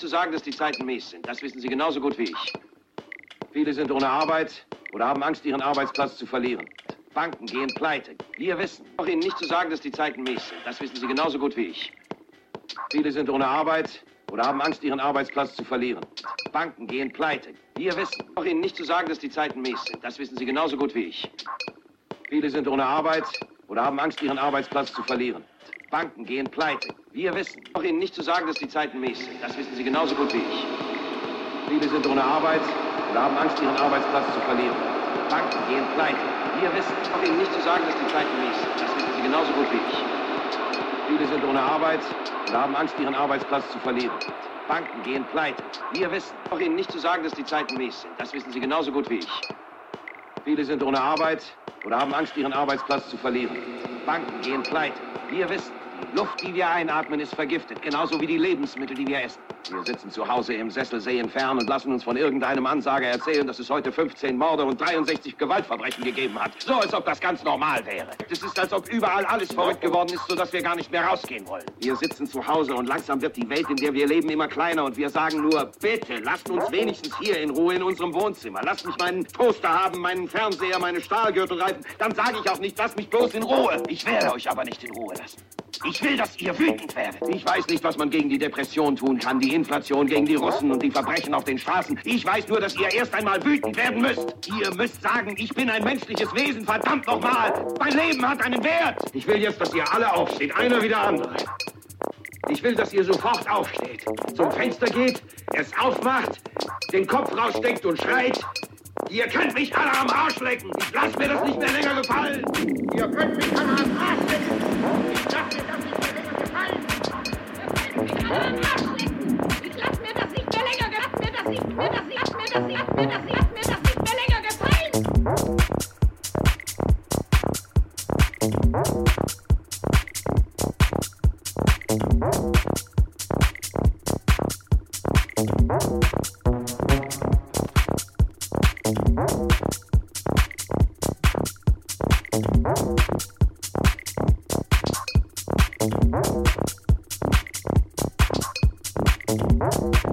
zu sagen, dass die Zeiten mies sind. Das wissen Sie genauso gut wie ich. Viele sind ohne Arbeit oder haben Angst, ihren Arbeitsplatz zu verlieren. Banken gehen pleite. Wir wissen. Auch Ihnen nicht zu sagen, dass die Zeiten mies sind. Das wissen Sie genauso gut wie ich. Viele sind ohne Arbeit oder haben Angst, ihren Arbeitsplatz zu verlieren. Banken gehen pleite. Wir wissen. Auch Ihnen nicht zu sagen, dass die Zeiten mies sind. Das wissen Sie genauso gut wie ich. Viele sind ohne Arbeit oder haben Angst, ihren Arbeitsplatz zu verlieren. Banken gehen pleite. Wir wissen. Auch Ihnen nicht zu sagen, dass die Zeiten mies sind. Das wissen Sie genauso gut wie ich. Viele sind ohne Arbeit oder haben Angst, ihren Arbeitsplatz zu verlieren. Banken gehen pleite. Wir wissen. Auch Ihnen nicht zu sagen, dass die Zeiten mies sind. Das wissen Sie genauso gut wie ich. Viele sind ohne Arbeit oder haben Angst, ihren Arbeitsplatz zu verlieren. Banken gehen pleite. Wir wissen. Auch Ihnen nicht zu sagen, dass die Zeiten mies sind. Das wissen Sie genauso gut wie ich. Viele sind ohne Arbeit oder haben Angst, ihren Arbeitsplatz zu verlieren. Banken gehen pleite. Wir wissen. Die Luft, die wir einatmen, ist vergiftet, genauso wie die Lebensmittel, die wir essen. Wir sitzen zu Hause im Sessel, sehen fern und lassen uns von irgendeinem Ansager erzählen, dass es heute 15 Morde und 63 Gewaltverbrechen gegeben hat. So, als ob das ganz normal wäre. Es ist, als ob überall alles verrückt geworden ist, sodass wir gar nicht mehr rausgehen wollen. Wir sitzen zu Hause und langsam wird die Welt, in der wir leben, immer kleiner und wir sagen nur, bitte, lasst uns wenigstens hier in Ruhe in unserem Wohnzimmer. Lasst mich meinen Toaster haben, meinen Fernseher, meine Stahlgürtelreifen. Dann sage ich auch nicht, lasst mich bloß in Ruhe. Ich werde euch aber nicht in Ruhe lassen. Ich will, dass ihr wütend werdet. Ich weiß nicht, was man gegen die Depression tun kann, die Inflation, gegen die Russen und die Verbrechen auf den Straßen. Ich weiß nur, dass ihr erst einmal wütend werden müsst. Ihr müsst sagen, ich bin ein menschliches Wesen, verdammt nochmal. Mein Leben hat einen Wert. Ich will jetzt, dass ihr alle aufsteht, einer wie der andere. Ich will, dass ihr sofort aufsteht, zum Fenster geht, es aufmacht, den Kopf raussteckt und schreit. Ihr könnt mich alle am Arsch lecken. Ich lasse mir das nicht mehr länger gefallen. Ihr könnt mich alle am Arsch lecken. Ich lasse mir das nicht mehr länger gefallen. Ihr könnt mich alle am Arsch lecken. Ich lasse mir das nicht mehr länger gefallen. Lasst mir das nicht mehr, das nicht mehr, das. Thank you.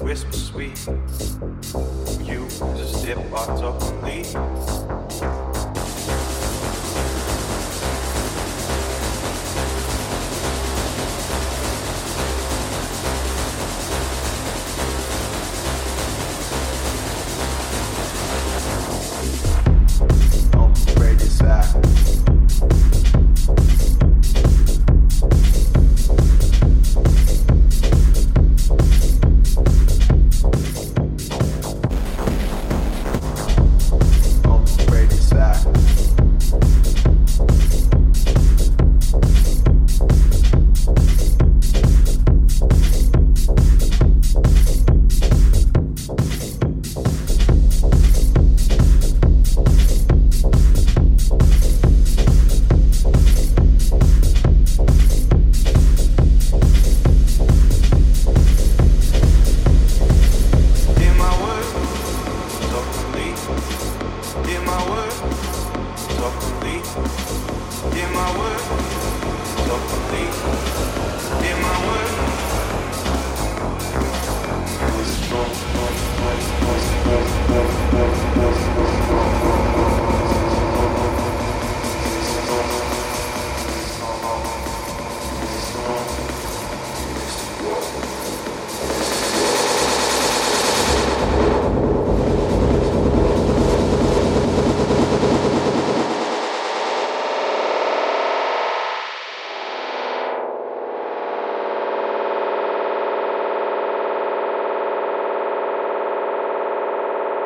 Whisper sweet. You just dip on top of me.